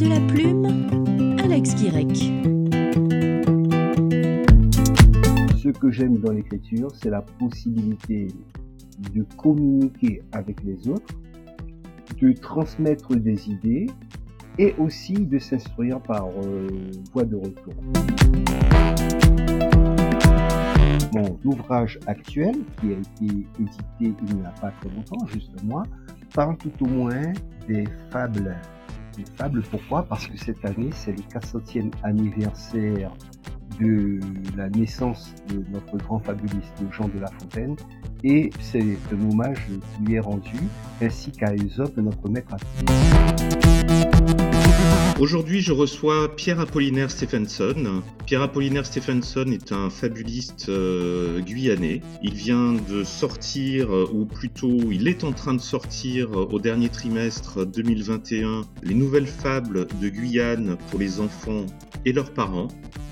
de la plume, Alex Guirec. Ce que j'aime dans l'écriture, c'est la possibilité de communiquer avec les autres, de transmettre des idées et aussi de s'instruire par euh, voie de retour. Mon ouvrage actuel, qui a été édité il n'y a pas très longtemps, juste moi, parle tout au moins des fables. Fables, pourquoi? Parce que cette année, c'est le 400e anniversaire de la naissance de notre grand fabuliste Jean de La Fontaine. Et c'est un hommage qui lui est rendu ainsi qu'à Aesop, notre maître à Aujourd'hui, je reçois Pierre Apollinaire Stephenson. Pierre Apollinaire Stephenson est un fabuliste euh, guyanais. Il vient de sortir, euh, ou plutôt, il est en train de sortir euh, au dernier trimestre 2021 les nouvelles fables de Guyane pour les enfants et leurs parents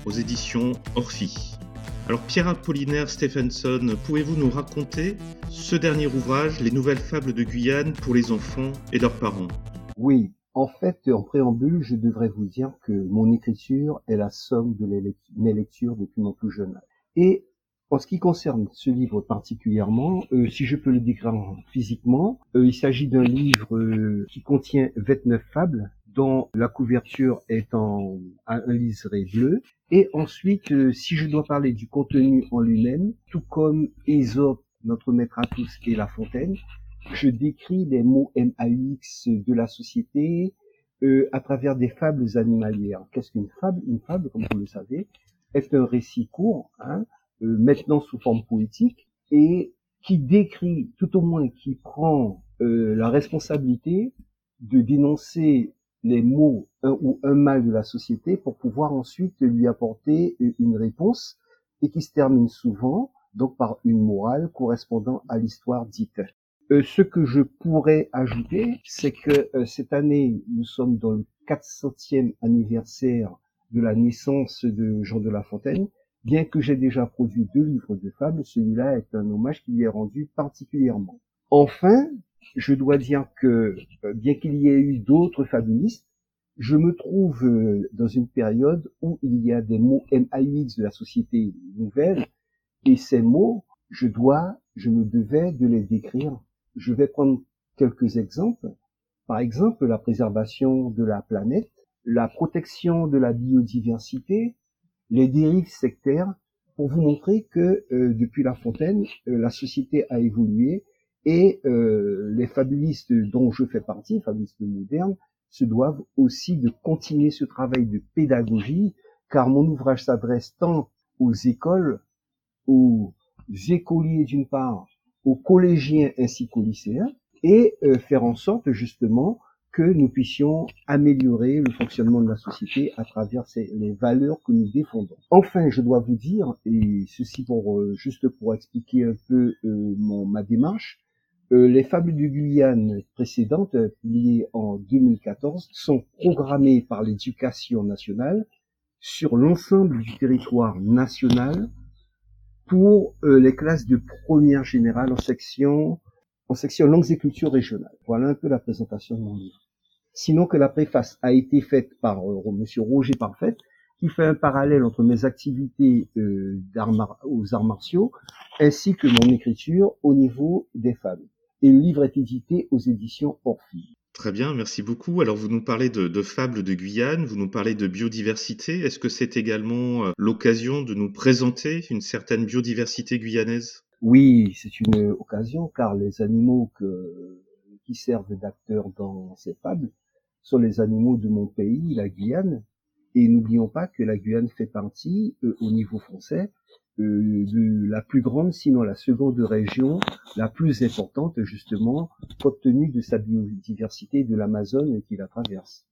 aux éditions Orphi. Alors Pierre Apollinaire Stephenson, pouvez-vous nous raconter ce dernier ouvrage, Les nouvelles fables de Guyane pour les enfants et leurs parents? Oui, en fait, en préambule, je devrais vous dire que mon écriture est la somme de mes lectures depuis mon plus jeune âge. Et en ce qui concerne ce livre particulièrement, euh, si je peux le décrire physiquement, euh, il s'agit d'un livre euh, qui contient 29 fables dont la couverture est en un liseré bleu. Et ensuite, si je dois parler du contenu en lui-même, tout comme Aesop, notre maître à tous, et La Fontaine, je décris les mots MAX de la société euh, à travers des fables animalières. Qu'est-ce qu'une fable? Une fable, comme vous le savez, est un récit court, hein, euh, maintenant sous forme poétique, et qui décrit, tout au moins qui prend la responsabilité de dénoncer les mots un ou un mal de la société pour pouvoir ensuite lui apporter une réponse et qui se termine souvent donc par une morale correspondant à l'histoire dite. Euh, ce que je pourrais ajouter, c'est que euh, cette année, nous sommes dans le 400e anniversaire de la naissance de Jean de La Fontaine. Bien que j'ai déjà produit deux livres de fables, celui-là est un hommage qui lui est rendu particulièrement. Enfin, je dois dire que, euh, bien qu'il y ait eu d'autres fabulistes, je me trouve euh, dans une période où il y a des mots MAUX de la société nouvelle, et ces mots, je dois, je me devais de les décrire. Je vais prendre quelques exemples. Par exemple, la préservation de la planète, la protection de la biodiversité, les dérives sectaires, pour vous montrer que euh, depuis La Fontaine, la société a évolué et euh, les fabulistes dont je fais partie, fabulistes modernes, se doivent aussi de continuer ce travail de pédagogie, car mon ouvrage s'adresse tant aux écoles, aux écoliers d'une part, aux collégiens ainsi qu'aux lycéens, et euh, faire en sorte justement que nous puissions améliorer le fonctionnement de la société à travers les valeurs que nous défendons. Enfin, je dois vous dire, et ceci pour euh, juste pour expliquer un peu mon, ma démarche, euh, les fables du Guyane précédentes, publiées en 2014, sont programmées par l'éducation nationale sur l'ensemble du territoire national pour euh, les classes de première générale en section en section langues et cultures régionales. Voilà un peu la présentation de mon livre. Sinon que la préface a été faite par euh, Monsieur Roger Parfait, qui fait un parallèle entre mes activités euh, aux arts martiaux ainsi que mon écriture au niveau des fables et le livre est édité aux éditions Orphi. Très bien, merci beaucoup. Alors vous nous parlez de, fables de Guyane, vous nous parlez de biodiversité. Est-ce que c'est également euh, l'occasion de nous présenter une certaine biodiversité guyanaise? Oui, c'est une occasion car les animaux qui servent d'acteurs dans ces fables sont les animaux de mon pays, la Guyane. Et n'oublions pas que la Guyane fait partie, euh, au niveau français, euh, de la plus grande, sinon la seconde région, la plus importante justement, compte tenu de sa biodiversité de l'Amazone qui la traverse.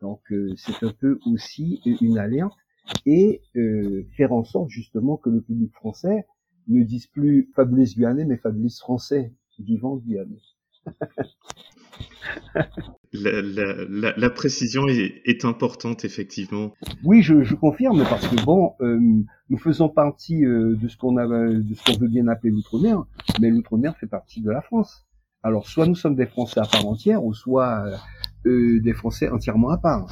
Donc euh, c'est un peu aussi une alerte et euh, faire en sorte justement que le public français ne dise plus fabuliste guyanais, mais fabuliste français vivant guyanais. la, la, précision est, importante, effectivement. Oui, je, je confirme, parce que bon, euh, nous faisons partie euh, de ce qu'on veut bien appeler l'outre-mer, mais l'outre-mer fait partie de la France. Alors, soit nous sommes des Français à part entière, ou soit euh, des Français entièrement à part.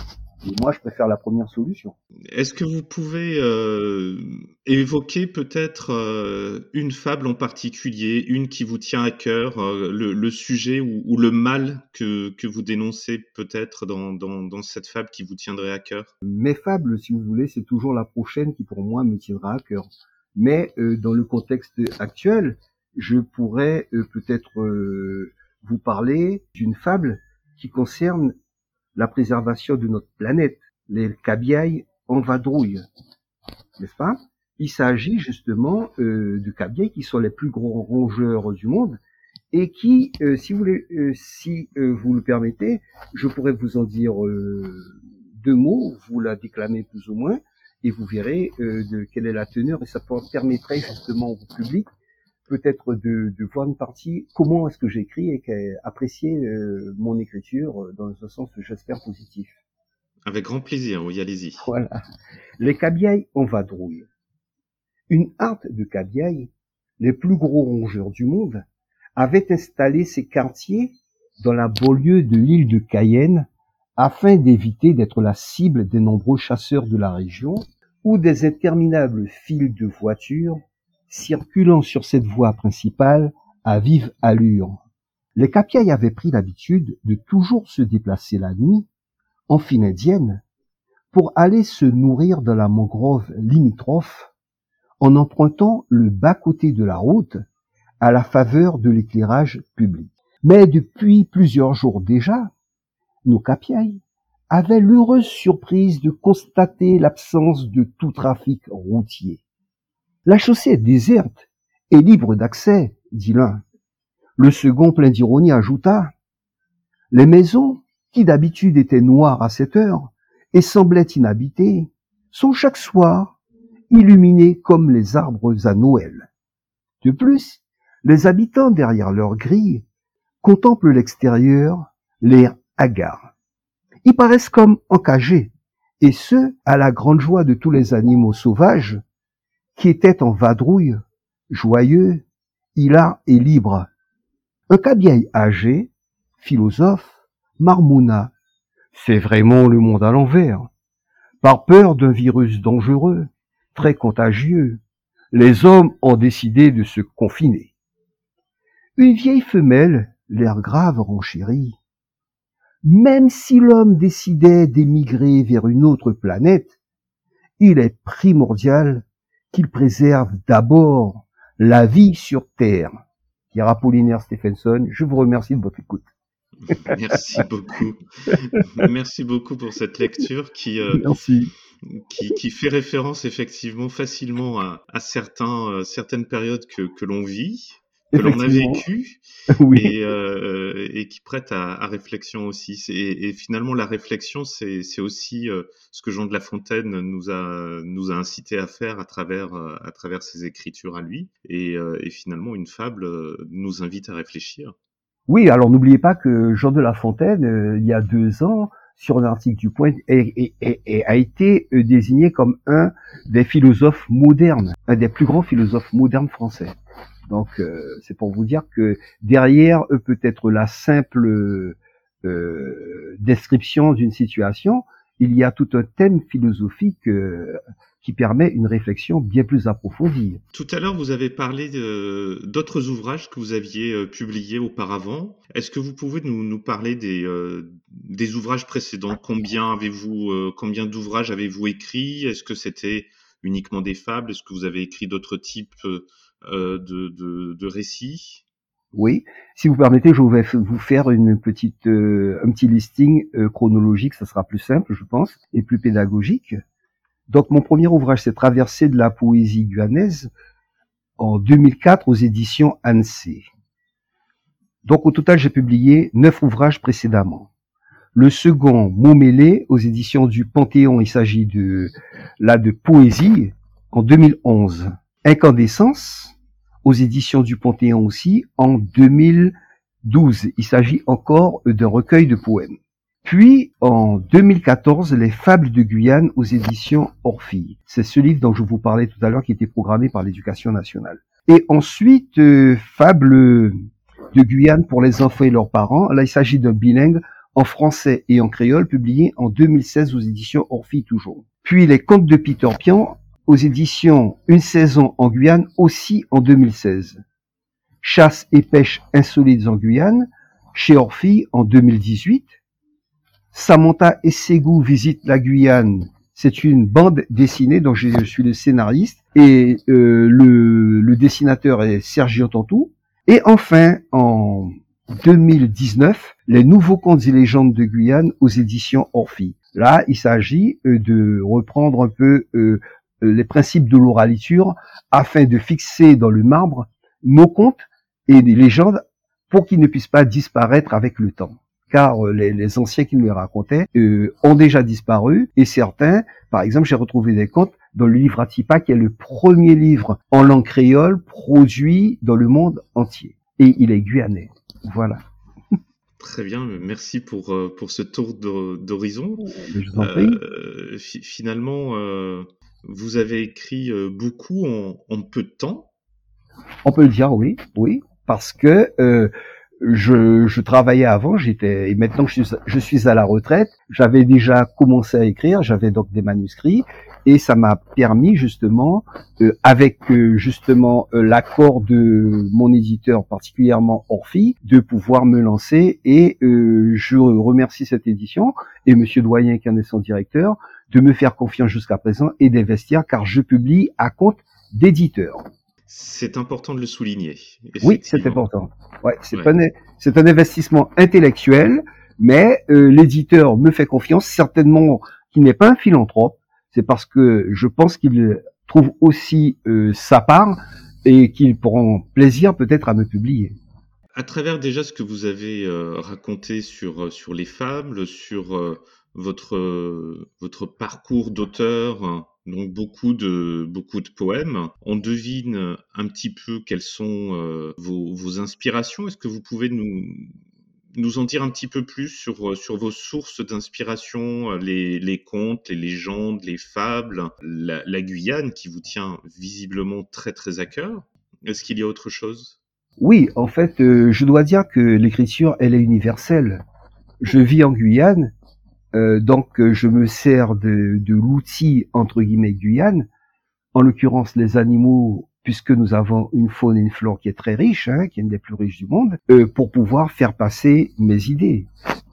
Et moi, je préfère la première solution. Est-ce que vous pouvez euh, évoquer peut-être euh, une fable en particulier, une qui vous tient à cœur, euh, le, sujet ou, le mal que, que vous dénoncez peut-être dans, dans, dans, cette fable qui vous tiendrait à cœur? Mes fables, si vous voulez, c'est toujours la prochaine qui pour moi me tiendra à cœur. Mais dans le contexte actuel, je pourrais peut-être vous parler d'une fable qui concerne la préservation de notre planète. Les cabiailles en vadrouille, n'est-ce pas? Il s'agit justement euh, de cabiailles qui sont les plus gros rongeurs du monde et qui, euh, si vous voulez, euh, si vous le permettez, je pourrais vous en dire deux mots, vous la déclamez plus ou moins, et vous verrez de quelle est la teneur, et ça permettrait justement au public peut-être de, de, voir une partie comment est-ce que j'écris et apprécier euh, mon écriture euh, dans un sens, j'espère, positif. Avec grand plaisir, oui, allez-y. Voilà. Les cabiailles en vadrouille. Une harte de cabiailles, les plus gros rongeurs du monde, avait installé ses quartiers dans la banlieue de l'île de Cayenne afin d'éviter d'être la cible des nombreux chasseurs de la région ou des interminables files de voitures circulant sur cette voie principale à vive allure. Les Capiailles avaient pris l'habitude de toujours se déplacer la nuit, en file indienne, pour aller se nourrir dans la mangrove limitrophe, en empruntant le bas-côté de la route à la faveur de l'éclairage public. Mais depuis plusieurs jours déjà, nos Capiailles avaient l'heureuse surprise de constater l'absence de tout trafic routier. La chaussée est déserte et libre d'accès, dit l'un. Le second, plein d'ironie, ajouta Les maisons, qui d'habitude étaient noires à cette heure et semblaient inhabitées, sont chaque soir illuminées comme les arbres à Noël. De plus, les habitants derrière leurs grilles contemplent l'extérieur, l'air hagard. Ils paraissent comme encagés, et ce, à la grande joie de tous les animaux sauvages qui était en vadrouille, joyeux, hilar et libre. Un cabiaille âgé, philosophe, marmouna. C'est vraiment le monde à l'envers. Par peur d'un virus dangereux, très contagieux, les hommes ont décidé de se confiner. Une vieille femelle, l'air grave renchérit. Même si l'homme décidait d'émigrer vers une autre planète, il est primordial qu'il préserve d'abord la vie sur Terre. Pierre Apollinaire Stephenson, je vous remercie de votre écoute. Merci beaucoup. Merci beaucoup pour cette lecture qui, euh, qui, qui, fait référence effectivement facilement à, à certains, euh, certaines périodes que, que l'on vit que l'on a vécu oui. et, euh, et, qui prête à, à réflexion aussi. Et, et, finalement, la réflexion, c'est aussi euh, ce que Jean de La Fontaine nous a, nous a incité à faire à travers, euh, à travers ses écritures à lui. Et, euh, et finalement, une fable nous invite à réfléchir. Oui, alors n'oubliez pas que Jean de La Fontaine, il y a deux ans, sur un article du Point, a été désigné comme un des philosophes modernes, un des plus grands philosophes modernes français. Donc euh, c'est pour vous dire que derrière eux peut être la simple euh, description d'une situation, il y a tout un thème philosophique euh, qui permet une réflexion bien plus approfondie. Tout à l'heure, vous avez parlé d'autres ouvrages que vous aviez publiés auparavant. Est-ce que vous pouvez nous, nous parler des, des ouvrages précédents? Combien avez-vous, combien d'ouvrages avez-vous écrit Est-ce que c'était uniquement des fables? Est-ce que vous avez écrit d'autres types euh, de, de, récits Oui, si vous permettez, je vais vous faire une petite, euh, un petit listing euh, chronologique, ça sera plus simple, je pense, et plus pédagogique. Donc mon premier ouvrage, c'est Traversée de la poésie guyanaise en 2004 aux éditions Annecy. Donc au total, j'ai publié neuf ouvrages précédemment. Le second, Mots mêlés, aux éditions du Panthéon, il s'agit de là de poésie en 2011. Incandescence, aux éditions du Panthéon aussi, en 2012. Il s'agit encore d'un recueil de poèmes. Puis, en 2014, Les Fables de Guyane aux éditions Orphille. C'est ce livre dont je vous parlais tout à l'heure qui était programmé par l'Éducation nationale. Et ensuite, euh, Fables de Guyane pour les enfants et leurs parents. Là, il s'agit d'un bilingue en français et en créole, publié en 2016 aux éditions Orphy toujours. Puis les contes de Peter Pian aux éditions Une saison en Guyane aussi en 2016. Chasse et pêche insolites en Guyane chez Orphy en 2018. Samantha Essegou visite la Guyane. C'est une bande dessinée dont je suis le scénariste et euh, le, dessinateur est Sergio Tantou. Et enfin, en 2019, les nouveaux contes et légendes de Guyane aux éditions Orphy. Là, il s'agit euh, de reprendre un peu euh, les principes de l'oraliture afin de fixer dans le marbre nos contes et des légendes pour qu'ils ne puissent pas disparaître avec le temps. Car euh, les, anciens qui nous les racontaient euh, ont déjà disparu et certains, par exemple, j'ai retrouvé des contes dans le livre Atipa, qui est le premier livre en langue créole produit dans le monde entier. Et il est guyanais. Voilà. Très bien, merci pour, euh, pour ce tour d'horizon. Je vous en prie. finalement, vous avez écrit beaucoup en, en peu de temps. On peut le dire, oui, oui parce que euh, je, travaillais avant, j'étais et maintenant je suis, à la retraite, j'avais déjà commencé à écrire, j'avais donc des manuscrits et ça m'a permis justement, euh, avec euh, justement l'accord de mon éditeur, particulièrement Orphy, de pouvoir me lancer et je remercie cette édition et Monsieur Doyen qui en est son directeur de me faire confiance jusqu'à présent et d'investir car je publie à compte d'éditeur. C'est important de le souligner. Oui, c'est important. Ouais, c'est un, c'est un investissement intellectuel, mais euh, l'éditeur me fait confiance, certainement qu'il n'est pas un philanthrope. C'est parce que je pense qu'il trouve aussi euh, sa part et qu'il prend plaisir peut-être à me publier. À travers déjà ce que vous avez euh, raconté sur sur les fables, sur votre votre parcours d'auteur donc beaucoup de beaucoup de poèmes. On devine un petit peu quelles sont euh, vos, vos, inspirations. Est-ce que vous pouvez nous nous en dire un petit peu plus sur sur vos sources d'inspiration, les, les contes, les légendes, les fables, la, Guyane qui vous tient visiblement très très à cœur? Est-ce qu'il y a autre chose? Oui, en fait, euh, je dois dire que l'écriture, elle est universelle. Je vis en Guyane euh, donc euh, je me sers de, de l'outil entre guillemets Guyane, en l'occurrence les animaux, puisque nous avons une faune et une flore qui est très riche, hein, qui est une des plus riches du monde, euh, pour pouvoir faire passer mes idées.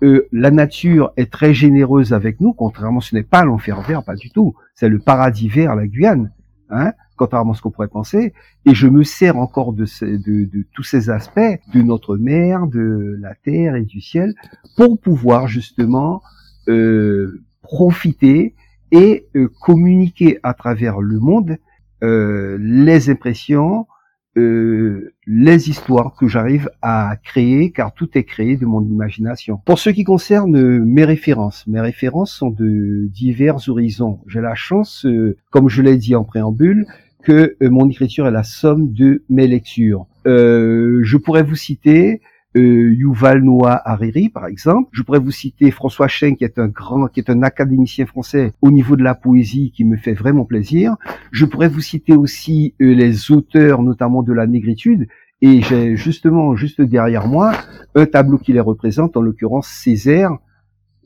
Euh, la nature est très généreuse avec nous, contrairement, ce n'est pas l'enfer vert, pas du tout, c'est le paradis vert, la Guyane, hein, contrairement à ce qu'on pourrait penser, et je me sers encore de, de, de, tous ces aspects de notre mer, de la terre et du ciel, pour pouvoir justement euh, profiter et euh, communiquer à travers le monde euh, les impressions, les histoires que j'arrive à créer, car tout est créé de mon imagination. Pour ce qui concerne mes références, mes références sont de divers horizons. J'ai la chance, comme je l'ai dit en préambule, que mon écriture est la somme de mes lectures. je pourrais vous citer euh, Yuval Noah Hariri, par exemple. Je pourrais vous citer François Chen, qui est un grand, qui est un académicien français au niveau de la poésie, qui me fait vraiment plaisir. Je pourrais vous citer aussi euh, les auteurs, notamment de la négritude. Et j'ai justement, juste derrière moi, un tableau qui les représente, en l'occurrence Césaire,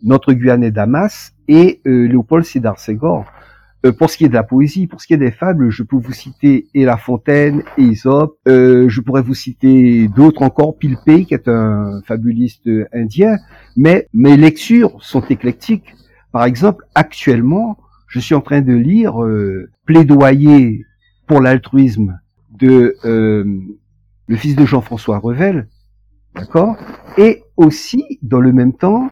notre Guyanais Damas et euh, Léopold Sédar Senghor. Euh, pour ce qui est de la poésie, pour ce qui est des fables, je peux vous citer et La Fontaine, et Aesop. Euh, je pourrais vous citer d'autres encore, Pilpay, qui est un fabuliste indien. Mais mes lectures sont éclectiques. Par exemple, actuellement, je suis en train de lire euh, Plaidoyer pour l'altruisme de euh, le fils de Jean-François Revel, d'accord Et aussi, dans le même temps,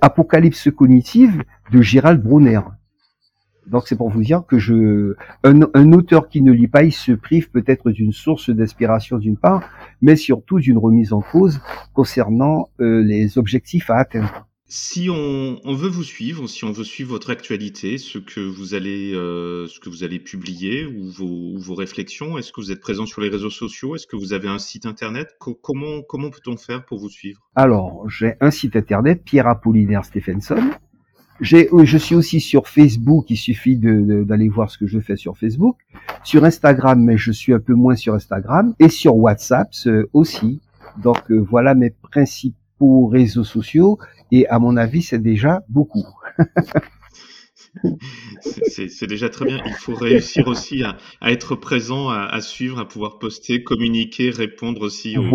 Apocalypse cognitive de Gérald Brunner. Donc c'est pour vous dire que je, un, auteur qui ne lit pas, il se prive peut-être d'une source d'inspiration d'une part, mais surtout d'une remise en cause concernant euh, les objectifs à atteindre. Si on, veut vous suivre, si on veut suivre votre actualité, ce que vous allez, euh, ce que vous allez publier ou vos, vos réflexions, est-ce que vous êtes présent sur les réseaux sociaux? Est-ce que vous avez un site internet? Comment comment peut-on faire pour vous suivre? Alors j'ai un site internet, Pierre Apollinaire Stephenson je suis aussi sur Facebook, il suffit d'aller voir ce que je fais sur Facebook. Sur Instagram, mais je suis un peu moins sur Instagram. Et sur WhatsApp aussi. Donc euh, voilà mes principaux réseaux sociaux et à mon avis, c'est déjà beaucoup. C'est déjà très bien. Il faut réussir aussi à, être présent, à, suivre, à pouvoir poster, communiquer, répondre aussi aux,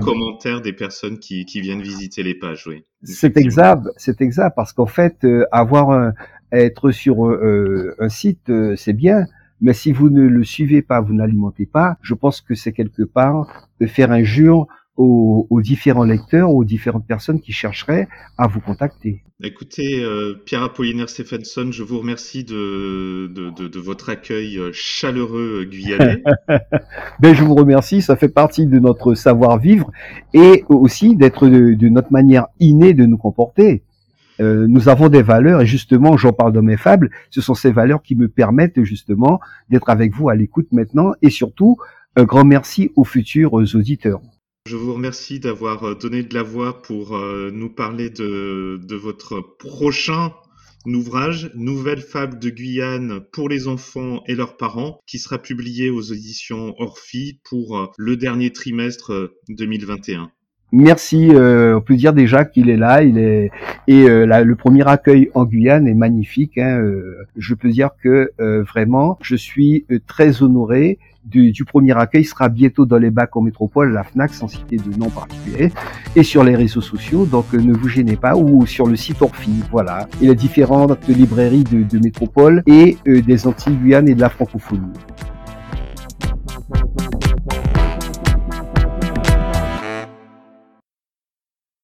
commentaires des personnes qui, viennent visiter les pages. Oui. C'est exact, c'est exact, parce qu'en fait, euh, avoir être sur euh, un site, euh, c'est bien, mais si vous ne le suivez pas, vous n'alimentez pas, je pense que c'est quelque part de faire injure aux, aux, différents lecteurs, aux différentes personnes qui chercheraient à vous contacter. Écoutez, euh, Pierre Apollinaire Stephenson, je vous remercie de, de, de, de votre accueil chaleureux guyanais. ben, je vous remercie, ça fait partie de notre savoir-vivre et aussi d'être de, de, notre manière innée de nous comporter. Euh, nous avons des valeurs et justement, j'en parle dans mes fables, ce sont ces valeurs qui me permettent justement d'être avec vous à l'écoute maintenant et surtout, un grand merci aux futurs auditeurs. Je vous remercie d'avoir euh, donné de la voix pour euh, nous parler de, votre prochain ouvrage, Nouvelle fable de Guyane pour les enfants et leurs parents, qui sera publié aux éditions Orphi pour euh, le dernier trimestre 2021. Merci, on peut dire déjà qu'il est là, il est et le premier accueil en Guyane est magnifique. Hein, je peux dire que vraiment, je suis très honoré du, premier accueil sera bientôt dans les bacs en métropole, la FNAC, sans citer de nom particulier, et sur les réseaux sociaux, donc euh, ne vous gênez pas, ou sur le site Orphi, voilà, et les différentes librairies de, métropole et euh, des Antilles, Guyane et de la francophonie.